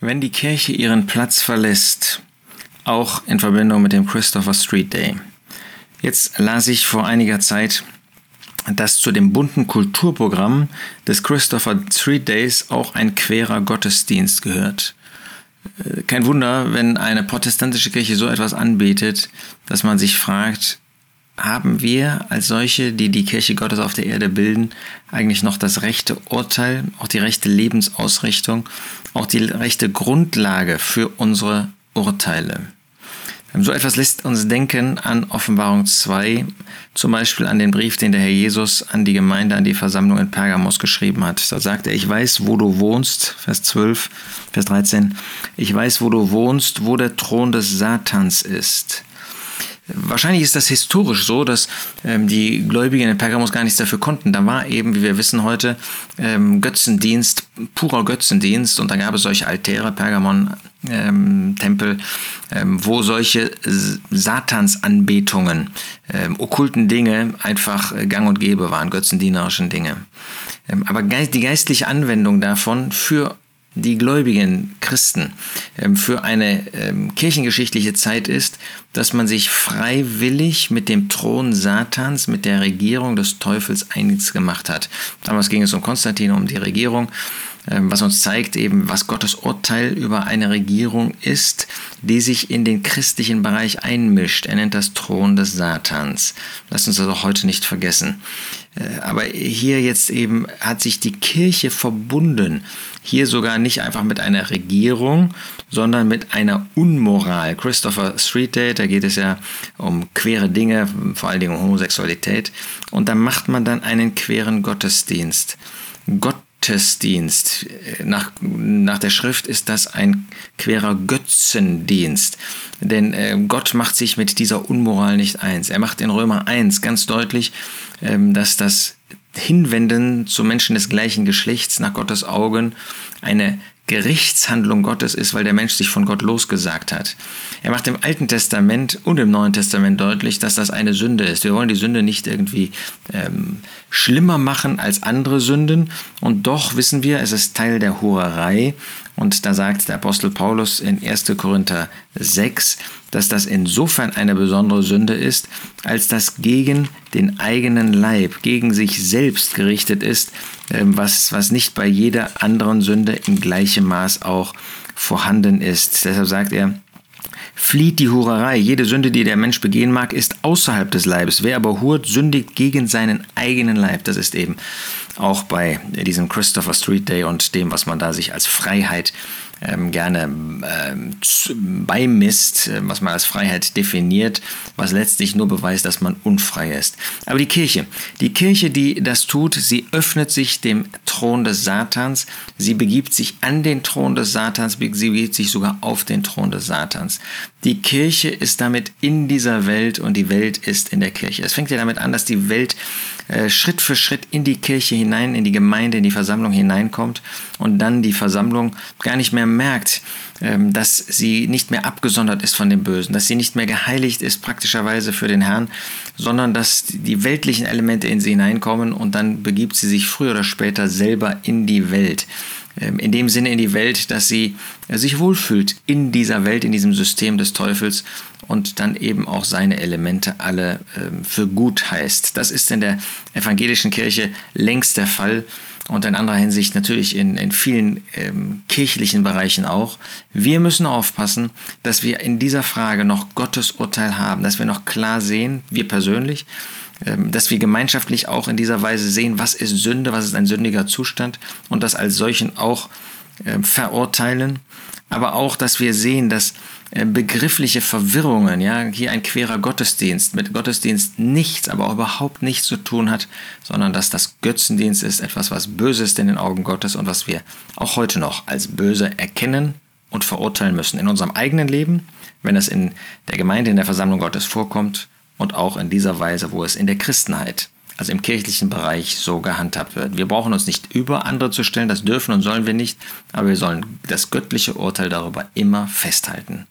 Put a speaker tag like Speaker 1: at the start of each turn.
Speaker 1: Wenn die Kirche ihren Platz verlässt, auch in Verbindung mit dem Christopher Street Day. Jetzt las ich vor einiger Zeit, dass zu dem bunten Kulturprogramm des Christopher Street Days auch ein querer Gottesdienst gehört. Äh, kein Wunder, wenn eine protestantische Kirche so etwas anbetet, dass man sich fragt, haben wir als solche, die die Kirche Gottes auf der Erde bilden, eigentlich noch das rechte Urteil, auch die rechte Lebensausrichtung, auch die rechte Grundlage für unsere Urteile? So etwas lässt uns denken an Offenbarung 2, zum Beispiel an den Brief, den der Herr Jesus an die Gemeinde, an die Versammlung in Pergamos geschrieben hat. Da sagt er, ich weiß, wo du wohnst, Vers 12, Vers 13, ich weiß, wo du wohnst, wo der Thron des Satans ist. Wahrscheinlich ist das historisch so, dass ähm, die Gläubigen in Pergamos gar nichts dafür konnten. Da war eben, wie wir wissen heute, ähm, Götzendienst, purer Götzendienst und da gab es solche Altäre, Pergamon, ähm, Tempel, ähm, wo solche Satansanbetungen, ähm, okkulten Dinge einfach gang und gäbe waren, götzendienerischen Dinge. Ähm, aber die geistliche Anwendung davon für die gläubigen Christen ähm, für eine ähm, kirchengeschichtliche Zeit ist, dass man sich freiwillig mit dem Thron Satans, mit der Regierung des Teufels eins gemacht hat. Damals ging es um Konstantin, um die Regierung, was uns zeigt eben, was Gottes Urteil über eine Regierung ist, die sich in den christlichen Bereich einmischt. Er nennt das Thron des Satans. Lasst uns das auch heute nicht vergessen. Äh, aber hier jetzt eben hat sich die Kirche verbunden. Hier sogar nicht einfach mit einer Regierung, sondern mit einer Unmoral. Christopher Street Day, da geht es ja um quere Dinge, vor allen Dingen um Homosexualität. Und da macht man dann einen queren Gottesdienst. Gottesdienst. Nach, nach der Schrift ist das ein querer Götzendienst. Denn äh, Gott macht sich mit dieser Unmoral nicht eins. Er macht in Römer 1 ganz deutlich, ähm, dass das Hinwenden zu Menschen des gleichen Geschlechts nach Gottes Augen eine Gerichtshandlung Gottes ist, weil der Mensch sich von Gott losgesagt hat. Er macht im Alten Testament und im Neuen Testament deutlich, dass das eine Sünde ist. Wir wollen die Sünde nicht irgendwie ähm, schlimmer machen als andere Sünden und doch wissen wir, es ist Teil der Hurerei und da sagt der Apostel Paulus in 1. Korinther 6, dass das insofern eine besondere Sünde ist, als das gegen den eigenen Leib, gegen sich selbst gerichtet ist, ähm, was, was nicht bei jeder anderen Sünde in gleichem Maß auch vorhanden ist. Deshalb sagt er, flieht die Hurerei. Jede Sünde, die der Mensch begehen mag, ist außerhalb des Leibes. Wer aber hurt, sündigt gegen seinen eigenen Leib. Das ist eben auch bei diesem Christopher Street Day und dem, was man da sich als Freiheit ähm, gerne ähm, beimisst, äh, was man als Freiheit definiert, was letztlich nur beweist, dass man unfrei ist. Aber die Kirche, die Kirche, die das tut, sie öffnet sich dem Thron des Satans, sie begibt sich an den Thron des Satans, sie begibt sich sogar auf den Thron des Satans. Die Kirche ist damit in dieser Welt und die Welt ist in der Kirche. Es fängt ja damit an, dass die Welt äh, Schritt für Schritt in die Kirche hinein, in die Gemeinde, in die Versammlung hineinkommt und dann die Versammlung gar nicht mehr merkt, dass sie nicht mehr abgesondert ist von dem Bösen, dass sie nicht mehr geheiligt ist praktischerweise für den Herrn, sondern dass die weltlichen Elemente in sie hineinkommen und dann begibt sie sich früher oder später selber in die Welt. Ähm, in dem Sinne in die Welt, dass sie sich wohlfühlt in dieser Welt, in diesem System des Teufels und dann eben auch seine Elemente alle ähm, für gut heißt. Das ist in der evangelischen Kirche längst der Fall und in anderer Hinsicht natürlich in, in vielen ähm, kirchlichen Bereichen auch. Wir müssen aufpassen, dass wir in dieser Frage noch Gottes Urteil haben, dass wir noch klar sehen, wir persönlich, ähm, dass wir gemeinschaftlich auch in dieser Weise sehen, was ist Sünde, was ist ein sündiger Zustand und das als solchen auch äh, verurteilen, aber auch, dass wir sehen, dass äh, begriffliche Verwirrungen, ja, hier ein querer Gottesdienst mit Gottesdienst nichts, aber auch überhaupt nichts zu tun hat, sondern dass das Götzendienst ist etwas, was böse ist in den Augen Gottes und was wir auch heute noch als böse erkennen und verurteilen müssen in unserem eigenen Leben, wenn es in der Gemeinde, in der Versammlung Gottes vorkommt und auch in dieser Weise, wo es in der Christenheit, also im kirchlichen Bereich, so gehandhabt wird. Wir brauchen uns nicht über andere zu stellen, das dürfen und sollen wir nicht, aber wir sollen das göttliche Urteil darüber immer festhalten.